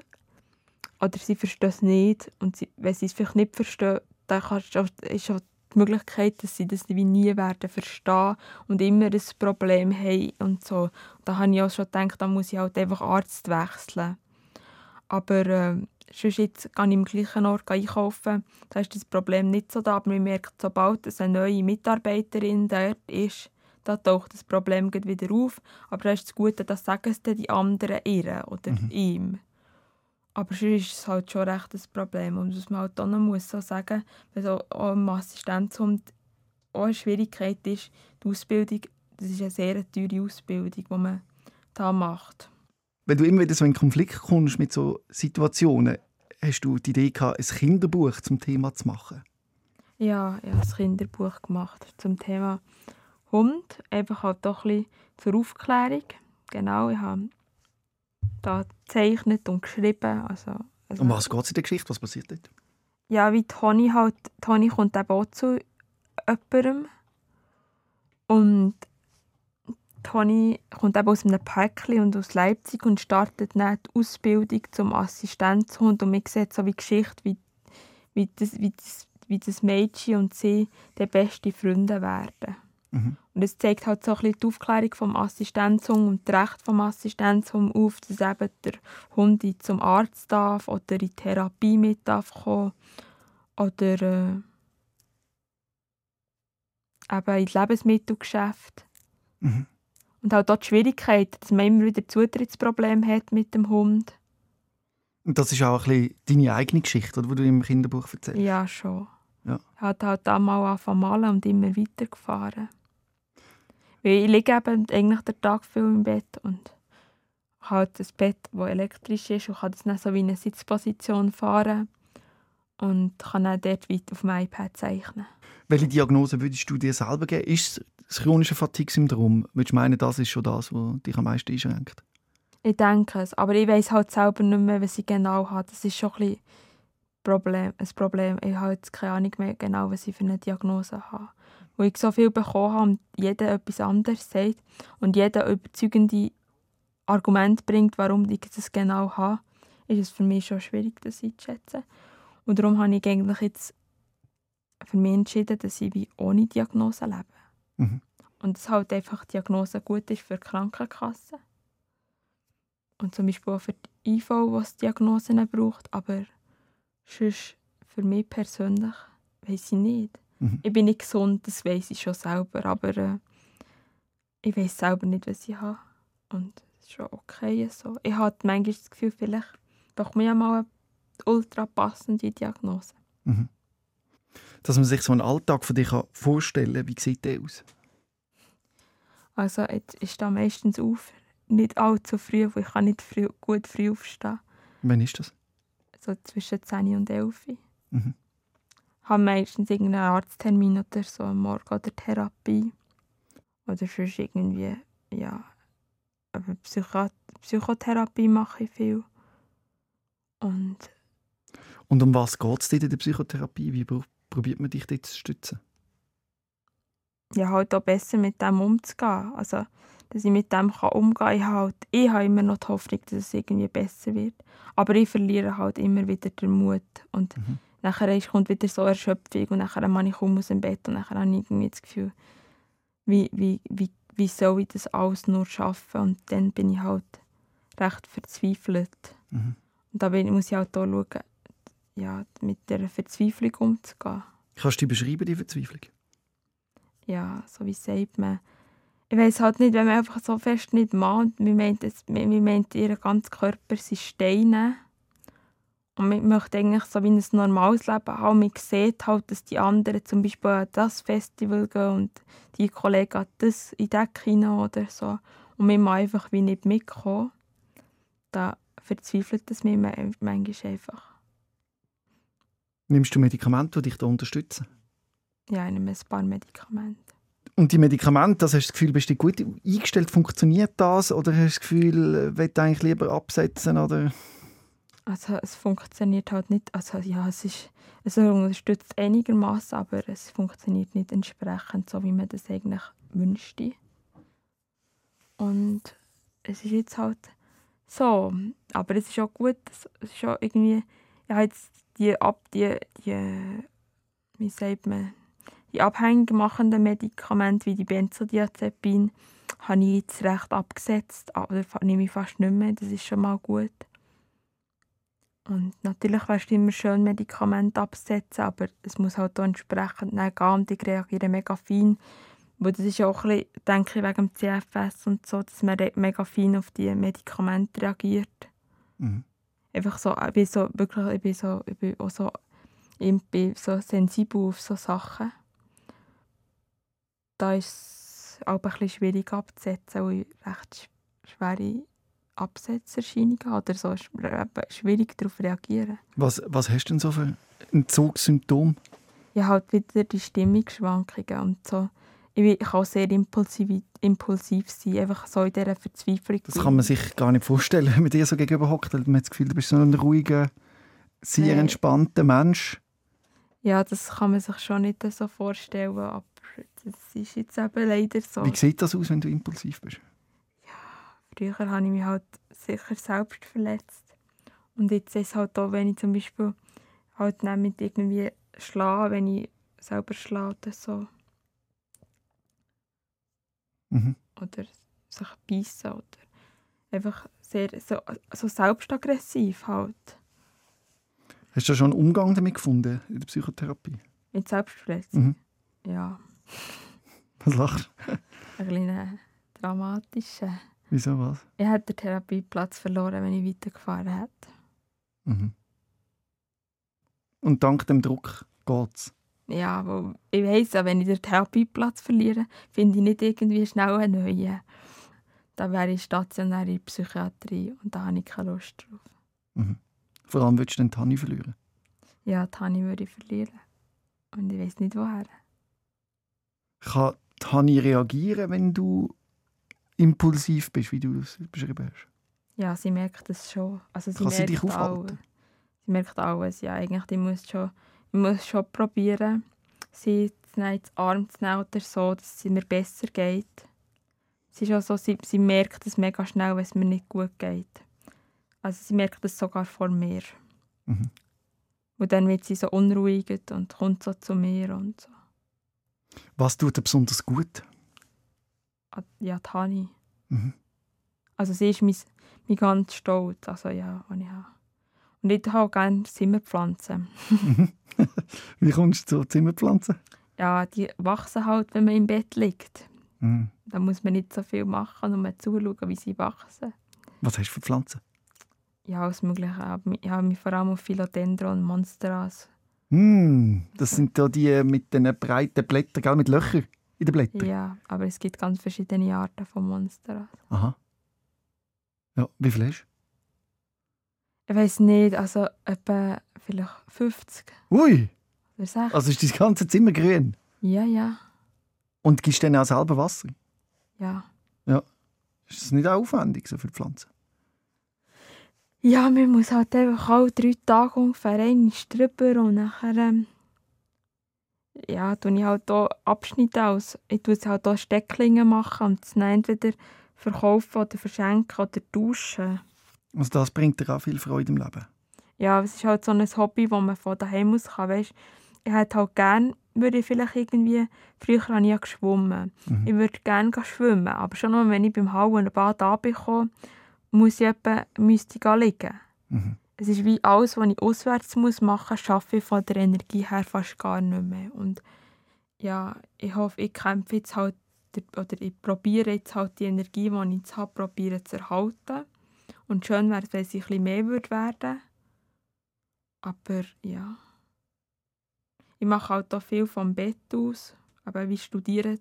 oder sie verstehen es nicht. Und sie, wenn sie es vielleicht nicht verstehen, dann ist auch die Möglichkeit, dass sie das wie nie werden verstehen und immer ein Problem haben und so. Und da habe ich auch schon gedacht, da muss ich halt einfach Arzt wechseln. Aber äh, sonst jetzt gehe ich im gleichen Ort einkaufen, da ist das Problem nicht so da, aber man merkt, sobald es eine neue Mitarbeiterin dort ist, da taucht das Problem wieder auf. Aber das ist das Gute, das sagen es dann die anderen ihr oder mhm. ihm. Aber sonst ist es halt schon recht ein Problem. Und was man halt auch noch muss so sagen, wenn so ein Assistenzhund auch eine Schwierigkeit ist, die Ausbildung, das ist eine sehr teure Ausbildung, die man da macht. Wenn du immer wieder so in Konflikt kommst mit so Situationen, hast du die Idee gehabt, ein Kinderbuch zum Thema zu machen? Ja, ich habe ein Kinderbuch gemacht zum Thema Hund, einfach halt doch ein bisschen zur Aufklärung. Genau, ich habe da gezeichnet und geschrieben. Also, also um was geht es in der Geschichte? Was passiert dort? Ja, wie Toni halt, Toni kommt eben auch zu jemandem und Toni kommt eben aus einem Päckchen und aus Leipzig und startet dann die Ausbildung zum Assistenzhund und man sieht so wie Geschichte, wie, wie, das, wie, das, wie das Mädchen und sie die besten Freunde werden. Mhm. Und es zeigt halt so ein bisschen die Aufklärung vom Assistenzhund und das Recht vom Assistenzhund auf, dass eben der Hund zum Arzt darf oder in die Therapie mit darf kommen oder äh, eben ins Lebensmittelgeschäft. Mhm. Und auch dort die Schwierigkeit, dass man immer wieder Zutrittsprobleme hat mit dem Hund. Und das ist auch ein bisschen deine eigene Geschichte, die du im Kinderbuch erzählst? Ja, schon. Ja. Habe halt einmal angefangen malen und immer weitergefahren. Weil ich liege eben eigentlich den Tag viel im Bett und habe halt ein Bett, das elektrisch ist und kann das dann so wie eine Sitzposition fahren und kann dann dort weit auf dem iPad zeichnen. Welche Diagnose würdest du dir selber geben? Ist es das chronische Fatigue-Syndrom? Würdest du meinen, das ist schon das, was dich am meisten einschränkt? Ich denke es, aber ich weiß halt selber nicht mehr, was ich genau habe. Das ist schon ein, Problem, ein Problem. Ich habe jetzt keine Ahnung mehr genau, was ich für eine Diagnose habe. Wo ich so viel bekommen habe und jeder etwas anderes sagt und jeder überzeugende Argument bringt, warum ich das genau habe, ist es für mich schon schwierig, das einzuschätzen. Und darum habe ich eigentlich jetzt für mich entschieden, dass ich wie ohne Diagnose lebe. Mhm. Und dass halt einfach Diagnose gut ist für die Krankenkasse. Und zum Beispiel auch für die IV, was Diagnosen braucht. Aber sonst für mich persönlich weiß ich nicht. Mhm. Ich bin nicht gesund, das weiß ich schon selber. Aber äh, ich weiß selber nicht, was ich habe. Und das ist schon okay so. Ich habe manchmal das Gefühl, vielleicht doch mir mal eine ultra passende Diagnose. Mhm. Dass man sich so einen Alltag von dir vorstellen kann, wie sieht der aus? Also ich stehe meistens auf, nicht allzu früh, weil ich kann nicht früh, gut früh aufstehen. Wann ist das? So zwischen 10 und 11. Mhm. Ich habe meistens irgendeinen Arzttermin oder so am Morgen oder Therapie. Oder sonst irgendwie, ja, Psychotherapie mache ich viel. Und, und um was geht es in der Psychotherapie? Wie probiert man dich dort zu stützen? Ja, halt auch besser mit dem umzugehen. Also, dass ich mit dem kann umgehen kann. Ich, halt, ich habe immer noch die Hoffnung, dass es irgendwie besser wird. Aber ich verliere halt immer wieder den Mut. Und mhm. Nachher kommt wieder so Erschöpfung und nachher mache ich kaum aus dem Bett und nachher habe ich irgendwie das Gefühl, wie, wie, wie, wie soll ich das alles nur schaffen? Und dann bin ich halt recht verzweifelt. Mhm. Und da muss ich halt auch schauen, ja, mit der Verzweiflung umzugehen. Kannst du die beschreiben, die Verzweiflung? Ja, so wie sagt man, ich weiß halt nicht, wenn man einfach so fest nicht mahnt, man meint, man meint ihr ganzer Körper sind Steine. Und man möchte eigentlich so wie ein normales Leben haben. Man sieht halt, dass die anderen zum Beispiel an das Festival gehen und die Kollegen an das in das Kino oder so. Und man mag einfach wie nicht mitkommen. Da verzweifelt das mich manchmal einfach. Nimmst du Medikamente, die dich da unterstützen? Ja, ich nehme ein paar Medikamente. Und die Medikamente, das hast du das Gefühl, bist du gut eingestellt? Funktioniert das? Oder hast du das Gefühl, willst du eigentlich lieber absetzen? Oder? Also es funktioniert halt nicht. Also ja, es ist, es unterstützt einigermaßen, aber es funktioniert nicht entsprechend, so wie man das eigentlich wünschte. Und es ist jetzt halt so. Aber es ist auch gut, es ist auch irgendwie, ja, jetzt die, ab, die, die, wie sagt man, die abhängig machenden Medikamente wie die Benzodiazepin habe ich jetzt recht abgesetzt, aber nehme ich fast nicht mehr. Das ist schon mal gut. Und natürlich wäre immer schön, Medikamente absetzen, aber es muss halt auch entsprechend gehen und ich reagiere mega fein. Weil das ist auch ein bisschen, denke ich, wegen dem CFS und so, dass man mega fein auf die Medikamente reagiert. Mhm. Einfach so, ich bin so, wirklich, ich bin so, ich bin auch so, ich bin so sensibel auf so Sachen da ist es auch ein bisschen schwierig abzusetzen, weil ich recht schwere Absetzerscheinungen oder so schwierig darauf reagieren. Was, was hast du denn so für Entzugssymptome? Ja, halt wieder die Stimmungsschwankungen und so. Ich kann sehr impulsiv, impulsiv sein, einfach so in dieser Verzweiflung. Das kann man sich gar nicht vorstellen, wenn man dir so gegenüber hockt. Man hat das Gefühl, du bist so ein ruhiger, sehr entspannter Mensch. Ja, das kann man sich schon nicht so vorstellen, aber das ist jetzt eben leider so. Wie sieht das aus, wenn du impulsiv bist? Früher habe ich mich halt sicher selbst verletzt. Und jetzt ist es halt auch, wenn ich zum Beispiel halt nicht mit irgendwie schlage, wenn ich selber schlage oder so. Mhm. oder sich beißen oder einfach sehr so, so selbstaggressiv halt. Hast du schon einen Umgang damit gefunden in der Psychotherapie? Mit Selbstverletzung. Mhm. Ja, Was lachst du? ein kleiner dramatischer. Wieso was? Ich hätte den Therapieplatz verloren, wenn ich weitergefahren hätte. Mhm. Und dank dem Druck geht's. Ja, weil ich weiss, wenn ich den Therapieplatz verliere, finde ich nicht irgendwie schnell einen neuen. Da wäre ich stationär in der Psychiatrie und da habe ich keine Lust drauf. Mhm. Vor allem willst du den Tanni verlieren. Ja, Tani würde ich verlieren. Und ich weiß nicht woher. Kann Tanni reagieren, wenn du impulsiv bist, wie du es beschrieben hast? Ja, sie merkt das schon. Also sie Kann sie merkt dich aufhalten? alles. Sie merkt alles, ja. Eigentlich, ich muss schon, ich muss schon probieren, sie zu nehmen, Arm zu nehmen oder so, dass es mir besser geht. Sie, ist auch so, sie, sie merkt es mega schnell, wenn es mir nicht gut geht. Also sie merkt es sogar vor mir. Mhm. Und dann wird sie so unruhig und kommt so zu mir und so. Was tut dir besonders gut? Ja, Tani. Mhm. Also sie ist mein, mein ganz Stolz, also ja, was ich habe. Und ich habe auch gerne Zimmerpflanzen. Wie kommst du zu Zimmerpflanzen? Ja, die wachsen halt, wenn man im Bett liegt. Mhm. Da muss man nicht so viel machen, nur zuschauen, wie sie wachsen. Was hast du für Pflanzen? Ja, alles Mögliche. Aber Ich habe mich vor allem auf Philodendron, Monsteras. Mm, das sind da die mit den breiten Blättern, gell, mit Löchern in den Blättern. Ja, aber es gibt ganz verschiedene Arten von Monsteras. Aha. Ja, wie viel hast Ich weiß nicht, also etwa vielleicht 50 du? Ui, oder 60. also ist das ganze Zimmer grün. Ja, ja, Und gibst du dann auch selber Wasser? ja. Ist das nicht auch aufwendig, so viele Pflanzen? Ja, man muss halt einfach alle drei Tage ungefähr einmal drüber und nachher ähm, ja, tue ich halt hier Abschnitte aus. Ich tue es halt hier Stecklinge machen und es entweder verkaufen oder verschenken oder tauschen. Also das bringt dir auch viel Freude im Leben. Ja, es ist halt so ein Hobby, das man von daheim aus kann. Weißt, ich hätte halt gerne, würde ich vielleicht irgendwie, früher habe ich ja geschwommen. Mhm. Ich würde gerne schwimmen, aber schon nur, wenn ich beim Hallenbad anbekomme, muss ich etwa, müsste ich liegen. Mhm. Es ist wie alles, was ich auswärts muss machen muss, schaffe ich von der Energie her fast gar nicht mehr. Und ja, ich hoffe, ich kämpfe jetzt halt, der- oder ich probiere jetzt halt die Energie, die ich jetzt habe, probiere zu erhalten. Und schön wäre es, wenn sie ein bisschen mehr würde Aber ja. Ich mache halt auch viel vom Bett aus. Aber wie studieren,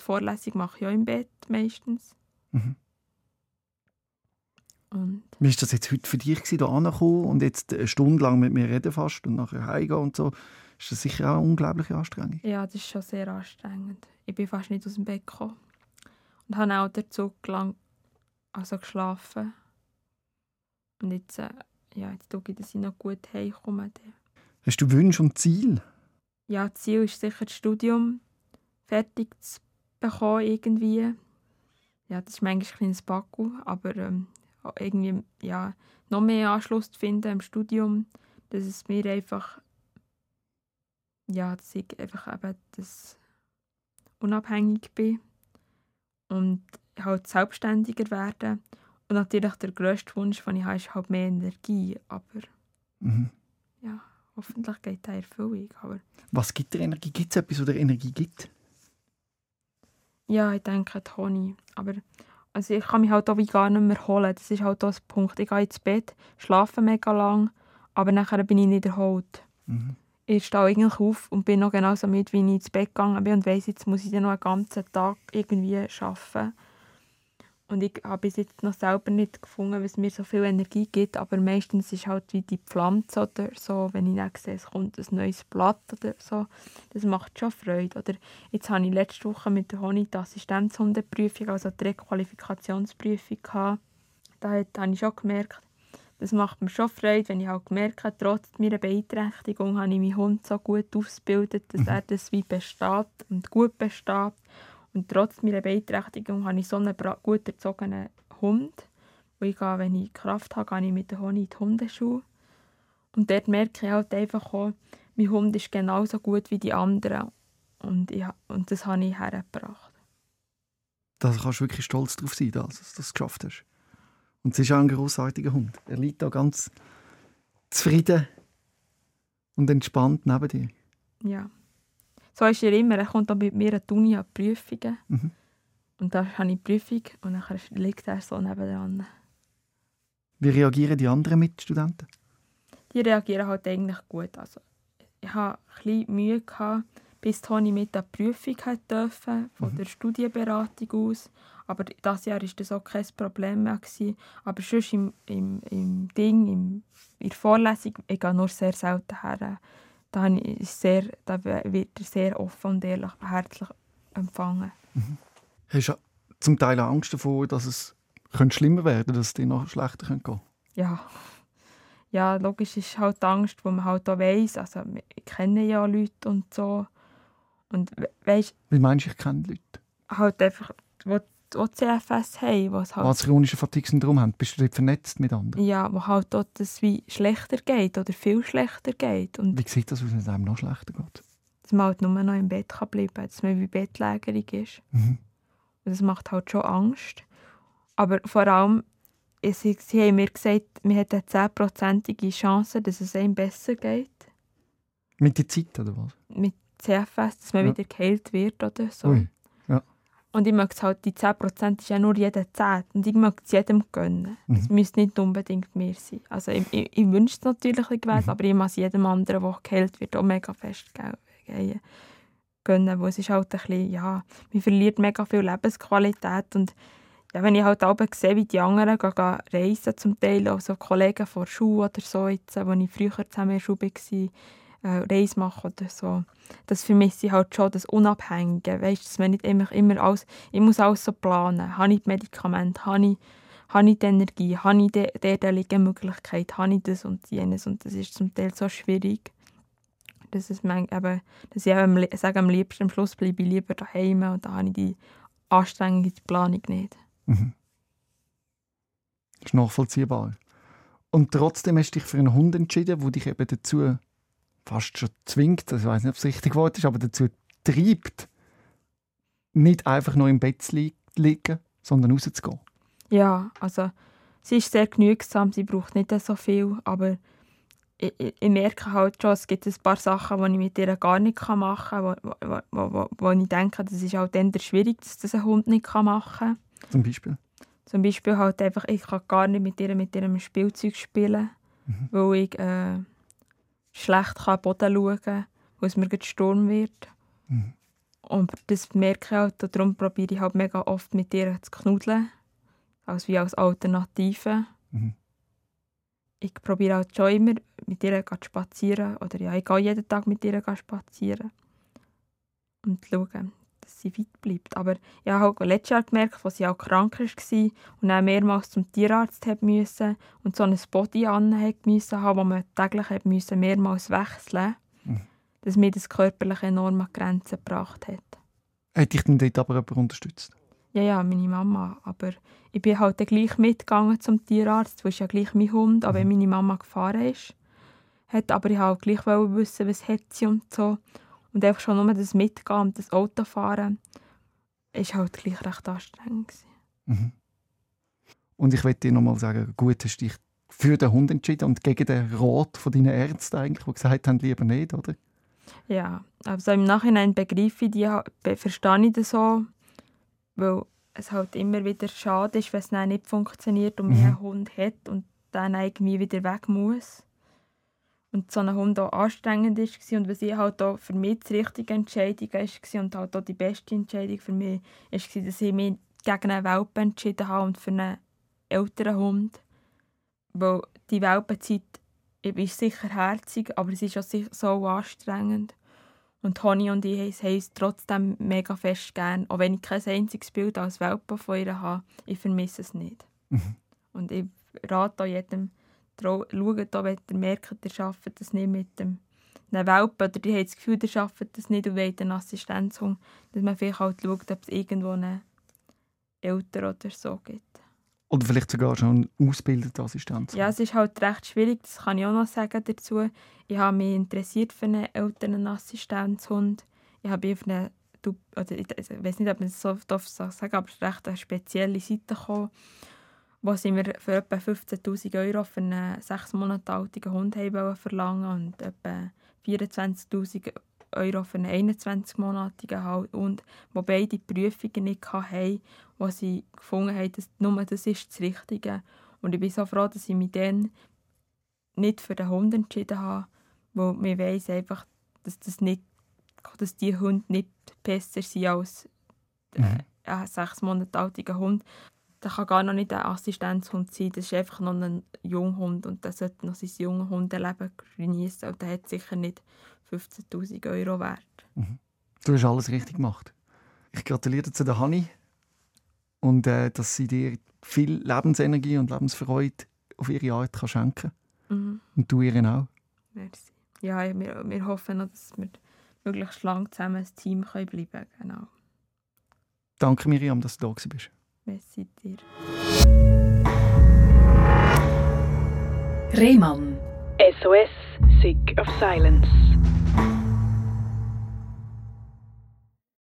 die Vorlesung mache ich auch im Bett meistens. Mhm. Und Wie war das jetzt heute für dich, hier anzukommen und jetzt eine Stunde lang mit mir reden fast und nachher heimgehen und so? Ist das sicher auch eine unglaubliche Anstrengung? Ja, das ist schon sehr anstrengend. Ich bin fast nicht aus dem Bett gekommen. Und habe auch den Zug lang also geschlafen. Und jetzt, äh, ja, jetzt schaue ich, dass ich noch gut heimkomme. Hast du Wünsche und Ziele? Ja, das Ziel ist sicher, das Studium fertig zu bekommen irgendwie. Ja, das ist manchmal ein kleines Backel, aber ähm, irgendwie ja, noch mehr Anschluss zu finden im Studium, dass es mir einfach, ja, dass ich einfach eben das unabhängig bin und halt selbstständiger werden. Und natürlich der grösste Wunsch, den ich habe, ist halt mehr Energie, aber Mhm. ja, hoffentlich geht in Erfüllung. Aber Was gibt dir Energie? Gibt es etwas, das dir Energie gibt? Ja, ich denke Toni. Aber also ich kann mich halt auch wie gar nicht mehr holen. Das ist halt auch das Punkt. Ich gehe ins Bett, schlafe mega lang, aber nachher bin ich nicht erholt. Mhm. Ich stehe eigentlich auf und bin noch genauso mit, wie ich ins Bett gegangen bin und weiss, jetzt muss ich dann noch einen ganzen Tag irgendwie arbeiten. Und ich habe bis jetzt noch selber nicht gefunden, was mir so viel Energie gibt, aber meistens ist halt wie die Pflanze oder so, wenn ich dann sehe, es kommt ein neues Blatt oder so, das macht schon Freude. Oder jetzt habe ich letzte Woche mit der Honig die Assistenzhundeprüfung, also die Requalifikationsprüfung gehabt. Da habe ich schon gemerkt, das macht mir schon Freude, wenn ich halt gemerkt habe, trotz meiner Beeinträchtigung habe ich meinen Hund so gut ausgebildet, dass er das wie besteht und gut besteht. Und trotz meiner Beeinträchtigung habe ich so einen gut erzogenen Hund. Und ich gehe, wenn ich Kraft habe, gehe ich mit der Honig in die Hundeschule. Und dort merke ich halt einfach auch, mein Hund ist genauso gut wie die anderen. Und, ich, und das habe ich hergebracht. da kannst du wirklich stolz drauf sein, dass du das geschafft hast. Und es ist auch ein großartiger Hund. Er liegt da ganz zufrieden und entspannt neben dir. Ja. So ist er immer. Er kommt auch mit mir an die Uni an die Prüfungen. Mhm. Und da habe ich die Prüfung und dann liegt er so nebenan. Wie reagieren die anderen Mitstudenten? Die reagieren halt eigentlich gut. Also, ich hatte ein bisschen Mühe, gehabt, bis Toni mit der Prüfung durfte, von mhm. der Studienberatung aus. Aber das Jahr war das auch kein Problem mehr. Gewesen. Aber sonst im, im, im Ding, im, in der Vorlesung, ich gehe nur sehr selten her. Da, sehr, da wird er sehr offen und ehrlich, herzlich empfangen. Mhm. Hast du zum Teil Angst davor, dass es könnte schlimmer werden könnte, dass es dir noch schlechter gehen könnte? Ja. Ja, logisch ist halt die Angst, die man halt auch weiss. Also, ich kenne ja Leute und so. Und weißt, Wie meinst du, ich kenne Leute? Halt einfach, die, die CFS haben. Was halt, Was chronische Fatigue-Syndrom haben. Bist du dort vernetzt mit anderen? Ja, wo halt dort das wie schlechter geht oder viel schlechter geht. Und wie sieht das aus, wenn es einem noch schlechter geht? Dass man halt nur noch im Bett bleiben kann, dass man wie bettlägerig ist. Mhm. Und das macht halt schon Angst. Aber vor allem, sie, sie haben mir gesagt, man hat eine 10%ige Chance, dass es einem besser geht. Mit der Zeit, oder was? Mit CFS, dass man ja. wieder geheilt wird oder so. Ui. Und ich möchte halt, die 10% ist ja nur jeder 10. Und ich möchte es jedem gönnen. Es mhm. müsste nicht unbedingt mehr sein. Also ich, ich, ich wünsche es natürlich gewesen, mhm. aber ich muss jedem anderen, der geheilt wird, auch mega fest gönnen, wo es ist halt ein bisschen, ja, man verliert mega viel Lebensqualität und ja, wenn ich halt auch sehe, wie die anderen gehen, gehen reisen zum Teil, also Kollegen von der Schule oder so, jetzt, wo ich früher zusammen in der Schule war, äh, Reise machen oder so. Das vermisse ich halt schon, das Unabhängige, weißt, dass man nicht immer, immer alles, ich muss alles so planen, habe ich Medikamente, habe ich, habe ich die Energie, habe ich die, die Möglichkeit, habe ich das und jenes und das ist zum Teil so schwierig dass, es mein, eben, dass ich eben, sage, am liebsten am Schluss bleibe ich lieber daheim und da habe ich die anstrengende Planung nicht. Mhm. Das ist nachvollziehbar. Und trotzdem hast du dich für einen Hund entschieden, der dich eben dazu fast schon zwingt, also ich weiß nicht, ob es richtig Wort ist, aber dazu treibt, nicht einfach nur im Bett zu liegen, sondern rauszugehen. Ja, also sie ist sehr genügsam, sie braucht nicht so viel, aber ich, ich, merke halt schon, es gibt ein paar Sachen, die ich mit ihr gar nicht machen kann, wo, wo, wo, wo ich denke, das ist halt dann schwierig, dass das ein Hund nicht machen kann. Zum Beispiel? Zum Beispiel halt einfach, ich kann gar nicht mit ihr mit ihrem Spielzeug spielen, mhm. weil ich äh, schlecht kann Boden schauen kann, weil es mir Sturm wird. Mhm. Und das merke ich halt, darum probiere ich halt mega oft mit ihr zu knuddeln, als wie als Alternative. Mhm ich probiere halt schon immer mit ihr zu spazieren. Oder ja, ich gehe jeden Tag mit ihr spazieren. Und schauen, dass sie weit bleibt. Aber ich habe halt letztes Jahr gemerkt, als sie auch krank war und dann mehrmals zum Tierarzt musste und so ein Body an musste, wo man täglich musste, mehrmals wechseln mhm. dass mir das körperlich enorm an Grenzen gebracht hat. Hat dich denn dort aber jemand unterstützt? Ja, ja, meine Mama. Aber ich bin halt gleich mitgegangen zum Tierarzt, weil ist ja gleich mein Hund, aber mhm. meine Mama gefahren ist. Hat, aber ich wollte gleich wissen, was hat sie und so. Und einfach schon nur das Mitgehen und das Autofahren war halt gleich recht anstrengend. Mhm. Und ich möchte dir nochmal sagen, gut hast du dich für den Hund entschieden und gegen den Rat von deinen Ärzten eigentlich, die gesagt haben, lieber nicht, oder? Ja, also im Nachhinein begreife ich die, verstehe ich das so weil es halt immer wieder schade ist, wenn es nicht funktioniert und man mhm. einen Hund hat und dann irgendwie wieder weg muss. Und so ein Hund auch anstrengend war und was ich halt auch für mich die richtige Entscheidung war und halt auch die beste Entscheidung für mich war, dass ich mich gegen einen Welpen entschieden habe und für einen älteren Hund. Weil die Welpenzeit ist sicher herzig, aber es ist auch so anstrengend. Und Toni und ich haben es trotzdem mega fest gern. Auch wenn ich kein einziges Bild als Welpe von ihr habe, ich vermisse es nicht. Mhm. Und ich rate auch jedem, schaut auch, wenn ihr merkt, ihr schafft das nicht mit dem einem Welpen oder ihr habt das Gefühl, ihr schafft das nicht und wollt einen Assistenzhund, dass man vielleicht halt schaut, ob es irgendwo einen Eltern oder so gibt. Oder vielleicht sogar schon ausgebildete Assistenz. Ja, es ist halt recht schwierig, das kann ich auch noch sagen dazu. Ich habe mich interessiert für einen Elternassistenzhund. Ich habe auf eine oder ich, ich weiß nicht, ob man es so darf sagen aber es ist recht eine spezielle Seite gekommen, wo sie mir für etwa 15'000 Euro für einen sechs Monate alten Hund haben verlangen und etwa 24'000 Euro für einen 21-monatigen Hund, wo beide Prüfungen nicht hatten, wo sie gefunden haben, dass nur das ist das Richtige. Und ich bin so froh, dass ich mich dann nicht für den Hund entschieden habe, weil man weiss einfach, dass, das nicht, dass die Hunde nicht besser sind als mhm. ein sechs Monate alter Hund. Das kann gar noch nicht ein Assistenzhund sein, das ist einfach noch ein Junghund und der sollte noch sein junges Hundeleben genießen und der hat sicher nicht 15'000 Euro wert. Mhm. Du hast alles richtig gemacht. Ich gratuliere zu der Hanni und äh, dass sie dir viel Lebensenergie und Lebensfreude auf ihre Art kann schenken mhm. Und du ihr auch. Merci. Ja, wir, wir hoffen noch, dass wir möglichst lang zusammen ein Team können bleiben können. Genau. Danke Miriam, dass du da bist. Merci dir. Rehmann. SOS, Sick of Silence.